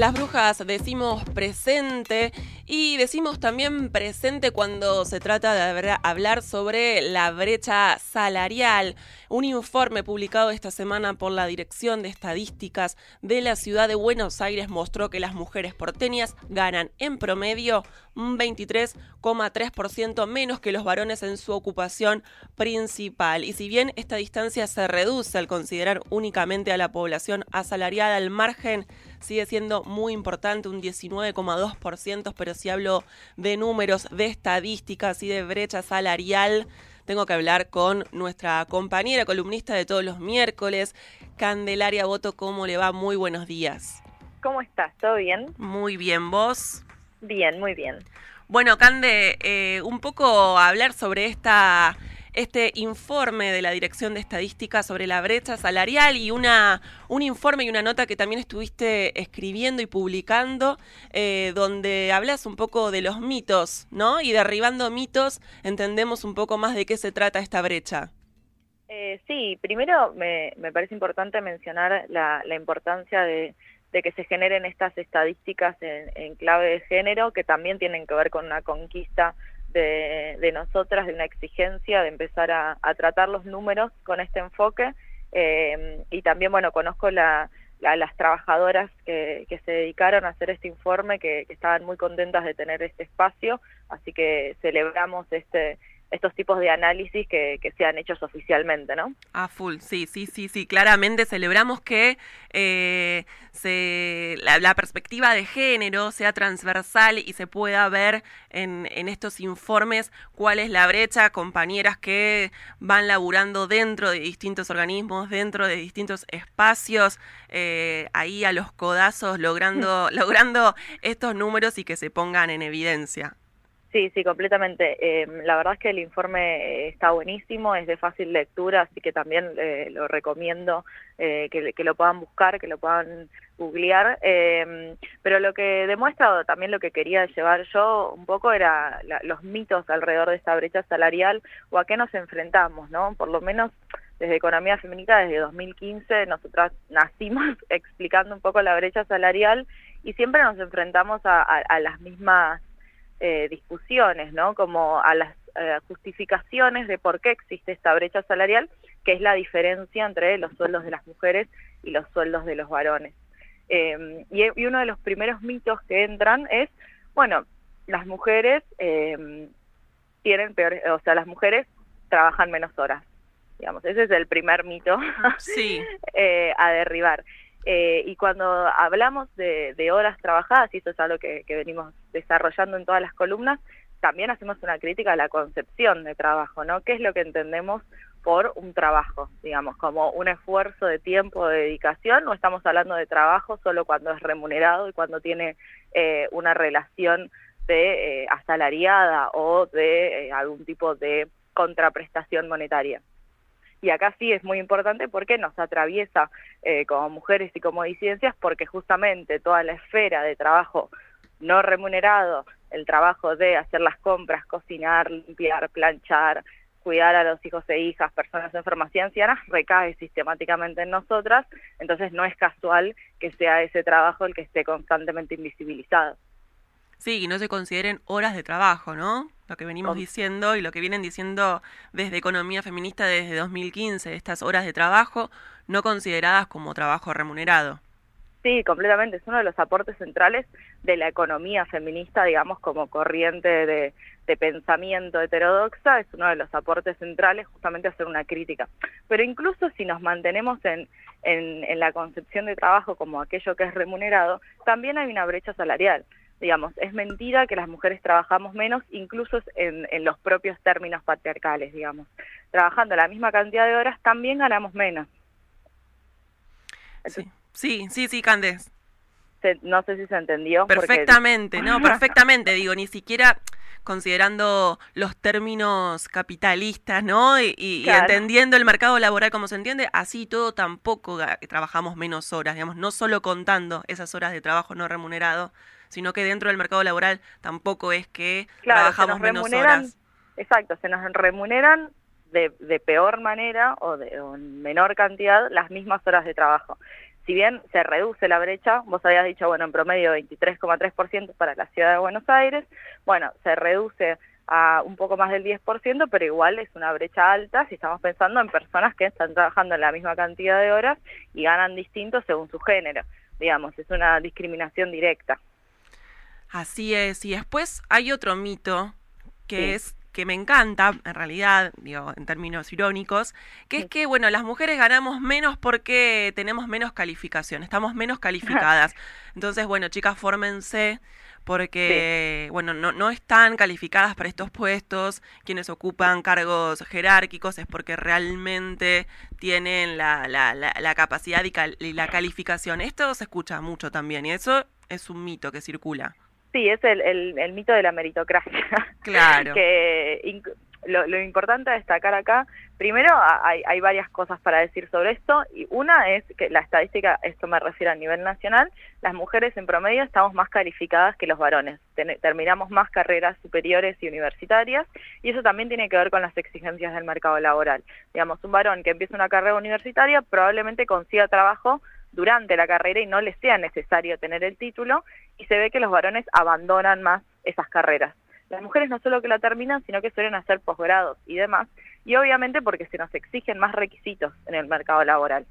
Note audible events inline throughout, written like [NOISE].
Las brujas decimos presente y decimos también presente cuando se trata de hablar sobre la brecha salarial. Un informe publicado esta semana por la Dirección de Estadísticas de la Ciudad de Buenos Aires mostró que las mujeres porteñas ganan en promedio un 23,3% menos que los varones en su ocupación principal. Y si bien esta distancia se reduce al considerar únicamente a la población asalariada, al margen sigue siendo muy importante, un 19,2%, pero si hablo de números, de estadísticas y de brecha salarial, tengo que hablar con nuestra compañera columnista de todos los miércoles, Candelaria Boto. ¿Cómo le va? Muy buenos días. ¿Cómo estás? ¿Todo bien? Muy bien, ¿vos? Bien, muy bien. Bueno, Cande, eh, un poco hablar sobre esta este informe de la Dirección de Estadística sobre la brecha salarial y una, un informe y una nota que también estuviste escribiendo y publicando, eh, donde hablas un poco de los mitos, ¿no? Y derribando mitos, entendemos un poco más de qué se trata esta brecha. Eh, sí, primero me, parece importante mencionar la, importancia de, que se generen estas estadísticas en, en clave de género, que también tienen que ver con una conquista de, nosotras, de una exigencia de empezar a, tratar los números con este enfoque. Eh, y también, bueno, conozco la, las trabajadoras que, se dedicaron a hacer este informe, que, estaban muy contentas de tener este espacio, así que celebramos este, estos tipos de análisis que, que, sean hechos oficialmente, ¿no? Ah, full, sí, sí, sí, sí, claramente celebramos que eh, se, la, perspectiva de género sea transversal y se pueda ver en, en, estos informes cuál es la brecha, compañeras que van laburando dentro de distintos organismos, dentro de distintos espacios, eh, ahí a los codazos logrando, [LAUGHS] logrando estos números y que se pongan en evidencia. Sí, sí, completamente. Eh, la verdad es que el informe eh, está buenísimo, es de fácil lectura, así que también eh, lo recomiendo que, lo puedan buscar, que lo puedan googlear. pero lo que demuestra, también lo que quería llevar yo un poco era los mitos alrededor de esta brecha salarial o a qué nos enfrentamos, ¿no? Por lo menos desde Economía Feminista, desde 2015, nosotras nacimos [LAUGHS] explicando un poco la brecha salarial y siempre nos enfrentamos a las mismas eh, discusiones, ¿no? Como a las eh, justificaciones de por qué existe esta brecha salarial, que es la diferencia entre los sueldos de las mujeres y los sueldos de los varones. Em, y, uno de los primeros mitos que entran es, bueno, las mujeres em, tienen peor, o sea, las mujeres trabajan menos horas. Digamos, ese es el primer mito sí. [LAUGHS] Eh, a derribar. Eh, y cuando hablamos de, horas trabajadas, y eso es algo que, venimos desarrollando en todas las columnas, también hacemos una crítica a la concepción de trabajo, ¿no? ¿Qué es lo que entendemos por un trabajo, digamos, como un esfuerzo de tiempo, de dedicación, o estamos hablando de trabajo solo cuando es remunerado y cuando tiene eh, una relación de eh, asalariada o de algún tipo de contraprestación monetaria y acá sí es muy importante porque nos atraviesa eh, como mujeres y como disidencias porque justamente toda la esfera de trabajo no remunerado, el trabajo de hacer las compras, cocinar, limpiar, planchar, cuidar a los hijos e hijas, personas enfermas y ancianas, recae sistemáticamente en nosotras, entonces no es casual que sea ese trabajo el que esté constantemente invisibilizado. Sí, y no se consideren horas de trabajo, ¿no? Lo que venimos diciendo y lo que vienen diciendo desde Economía Feminista desde 2015, estas horas de trabajo no consideradas como trabajo remunerado. Sí, completamente. Es uno de los aportes centrales de la economía feminista, digamos, como corriente de, pensamiento heterodoxa, es uno de los aportes centrales justamente hacer una crítica. Pero incluso si nos mantenemos en, en la concepción de trabajo como aquello que es remunerado, también hay una brecha salarial digamos, es mentira que las mujeres trabajamos menos, incluso en, los propios términos patriarcales, digamos. Trabajando la misma cantidad de horas también ganamos menos. sí, sí, sí, sí, Candes. no sé si se entendió. Perfectamente, no, [LAUGHS] perfectamente, digo, ni siquiera considerando los términos capitalistas, ¿no? Y, entendiendo el mercado laboral como se entiende, así todo tampoco trabajamos menos horas, digamos, no solo contando esas horas de trabajo no remunerado, sino que dentro del mercado laboral tampoco es que trabajamos menos horas. Exacto, se nos remuneran de, peor manera o de en menor cantidad las mismas horas de trabajo. Si bien se reduce la brecha, vos habías dicho, bueno, en promedio 23,3% para la ciudad de Buenos Aires, bueno, se reduce a un poco más del 10%, pero igual es una brecha alta si estamos pensando en personas que están trabajando en la misma cantidad de horas y ganan distinto según su género. Digamos, es una discriminación directa. Así es. Y después hay otro mito que es que me encanta, en realidad, digo, en términos irónicos, que es que, bueno, las mujeres ganamos menos porque tenemos menos calificación, estamos menos [LAUGHS] calificadas. Entonces, bueno, chicas, fórmense porque, bueno, no, no están calificadas para estos puestos, quienes ocupan cargos jerárquicos es porque realmente tienen la, la, la, capacidad y, la calificación. Esto se escucha mucho también y eso es un mito que circula. Sí, es el, el, mito de la meritocracia. [LAUGHS] Claro. que lo, lo, importante a destacar acá, primero hay, hay, varias cosas para decir sobre esto, y una es que la estadística, esto me refiero a nivel nacional, las mujeres en promedio estamos más calificadas que los varones, terminamos más carreras superiores y universitarias, y eso también tiene que ver con las exigencias del mercado laboral. Digamos, un varón que empieza una carrera universitaria probablemente consiga trabajo durante la carrera y no les sea necesario tener el título, y se ve que los varones abandonan más esas carreras. Las mujeres no solo que la terminan, sino que suelen hacer posgrados y demás, y obviamente porque se nos exigen más requisitos en el mercado laboral.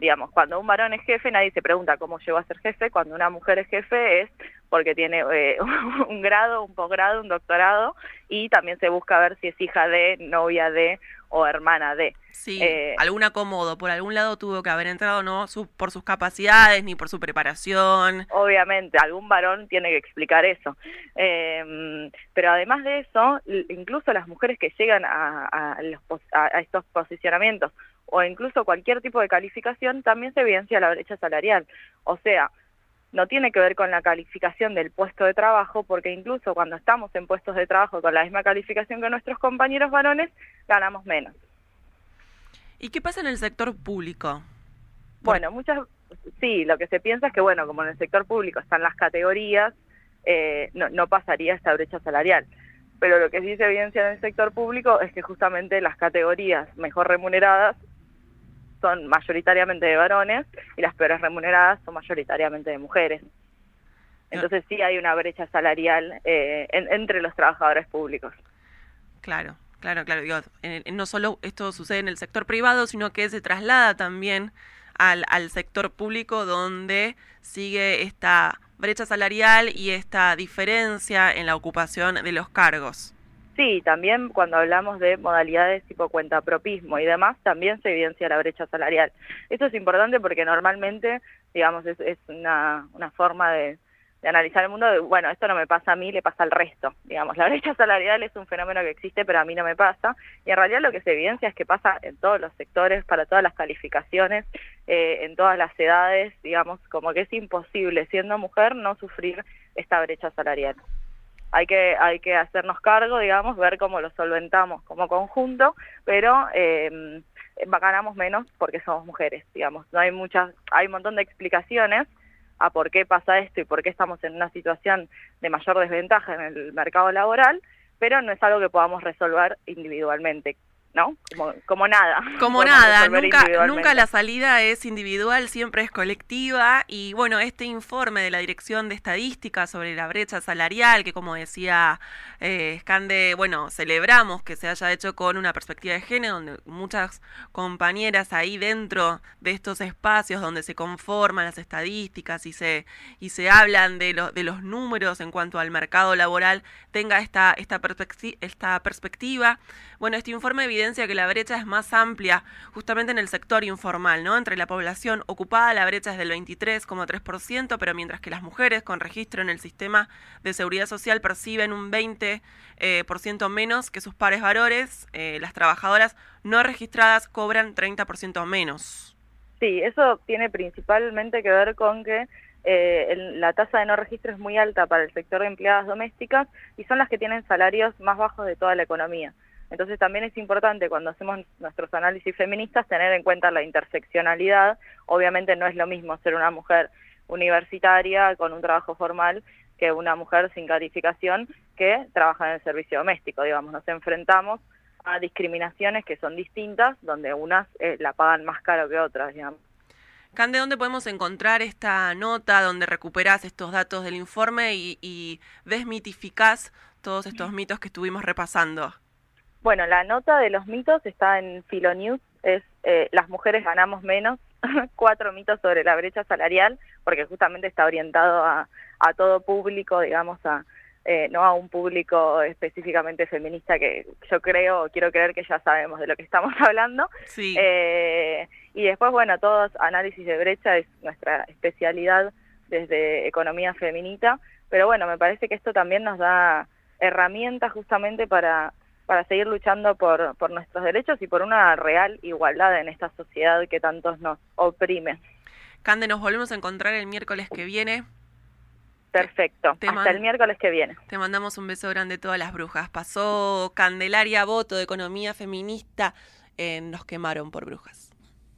Digamos, cuando un varón es jefe, nadie se pregunta cómo llegó a ser jefe, cuando una mujer es jefe es porque tiene eh, [LAUGHS] un grado, un posgrado, un doctorado, y también se busca ver si es hija de, novia de o hermana de. Sí, eh, algún acomodo, por algún lado tuvo que haber entrado, no por sus capacidades ni por su preparación. Obviamente, algún varón tiene que explicar eso. Eh, pero además de eso, incluso las mujeres que llegan a, a, estos posicionamientos o incluso cualquier tipo de calificación, también se evidencia la brecha salarial. O sea, no tiene que ver con la calificación del puesto de trabajo, porque incluso cuando estamos en puestos de trabajo con la misma calificación que nuestros compañeros varones, ganamos menos. ¿Y qué pasa en el sector público? Bueno, muchas, sí, lo que se piensa es que, bueno, como en el sector público están las categorías, eh, no, no pasaría esta brecha salarial. Pero lo que sí se evidencia en el sector público es que justamente las categorías mejor remuneradas son mayoritariamente de varones y las peores remuneradas son mayoritariamente de mujeres. Entonces sí hay una brecha salarial eh, entre los trabajadores públicos. Claro, claro, claro. no solo esto sucede en el sector privado, sino que se traslada también al sector público donde sigue esta brecha salarial y esta diferencia en la ocupación de los cargos. Sí, también cuando hablamos de modalidades tipo cuentapropismo y demás, también se evidencia la brecha salarial. Esto es importante porque normalmente, digamos, es, una, una forma de, analizar el mundo, de, bueno, esto no me pasa a mí, le pasa al resto. Digamos, la [LAUGHS] brecha salarial es un fenómeno que existe, pero a mí no me pasa. Y en realidad lo que se evidencia es que pasa en todos los sectores, para todas las calificaciones, eh, en todas las edades, digamos, como que es imposible, siendo mujer, no sufrir esta brecha salarial hay que, hay que hacernos cargo, digamos, ver cómo lo solventamos como conjunto, pero eh, ganamos menos porque somos mujeres, digamos. No hay muchas, hay un montón de explicaciones a por qué pasa esto y por qué estamos en una situación de mayor desventaja en el mercado laboral, pero no es algo que podamos resolver individualmente. ¿No? Como, como nada. Como nada, nunca, nunca la salida es individual, siempre es colectiva. Y bueno, este informe de la Dirección de Estadística sobre la brecha salarial, que como decía eh, Scande, bueno, celebramos que se haya hecho con una perspectiva de género, donde muchas compañeras ahí dentro de estos espacios donde se conforman las estadísticas y se, y se hablan de, lo, de los números en cuanto al mercado laboral, tenga esta, esta, esta perspectiva. Bueno, este informe evidencia que la brecha es más amplia justamente en el sector informal, ¿no? Entre la población ocupada la brecha es del 23,3%, pero mientras que las mujeres con registro en el sistema de seguridad social perciben un 20% eh, por ciento menos que sus pares varones, eh, las trabajadoras no registradas cobran 30% menos. Sí, eso tiene principalmente que ver con que eh, la tasa de no registro es muy alta para el sector de empleadas domésticas y son las que tienen salarios más bajos de toda la economía. Entonces también es importante cuando hacemos nuestros análisis feministas tener en cuenta la interseccionalidad. Obviamente no es lo mismo ser una mujer universitaria con un trabajo formal que una mujer sin calificación que trabaja en el servicio doméstico. Digamos, nos enfrentamos a discriminaciones que son distintas, donde unas eh, la pagan más caro que otras, digamos. Cande, ¿dónde podemos encontrar esta nota donde recuperás estos datos del informe y, y desmitificás todos estos mitos que estuvimos repasando? Bueno, la nota de los mitos está en Filonews, es eh, las mujeres ganamos menos, [LAUGHS] cuatro mitos sobre la brecha salarial, porque justamente está orientado a, a todo público, digamos, a, eh, no a un público específicamente feminista que yo creo, quiero creer que ya sabemos de lo que estamos [LAUGHS] hablando. Sí. Eh, y después, bueno, todos análisis de brecha es nuestra especialidad desde economía feminita, pero bueno, me parece que esto también nos da herramientas justamente para, para seguir luchando por, por nuestros derechos y por una real igualdad en esta sociedad que tantos nos oprime. Cande, nos volvemos a encontrar el miércoles que viene. Perfecto. Hasta el miércoles que viene. Te mandamos un beso grande a todas las brujas. Pasó Candelaria Voto de Economía Feminista en Nos quemaron por brujas.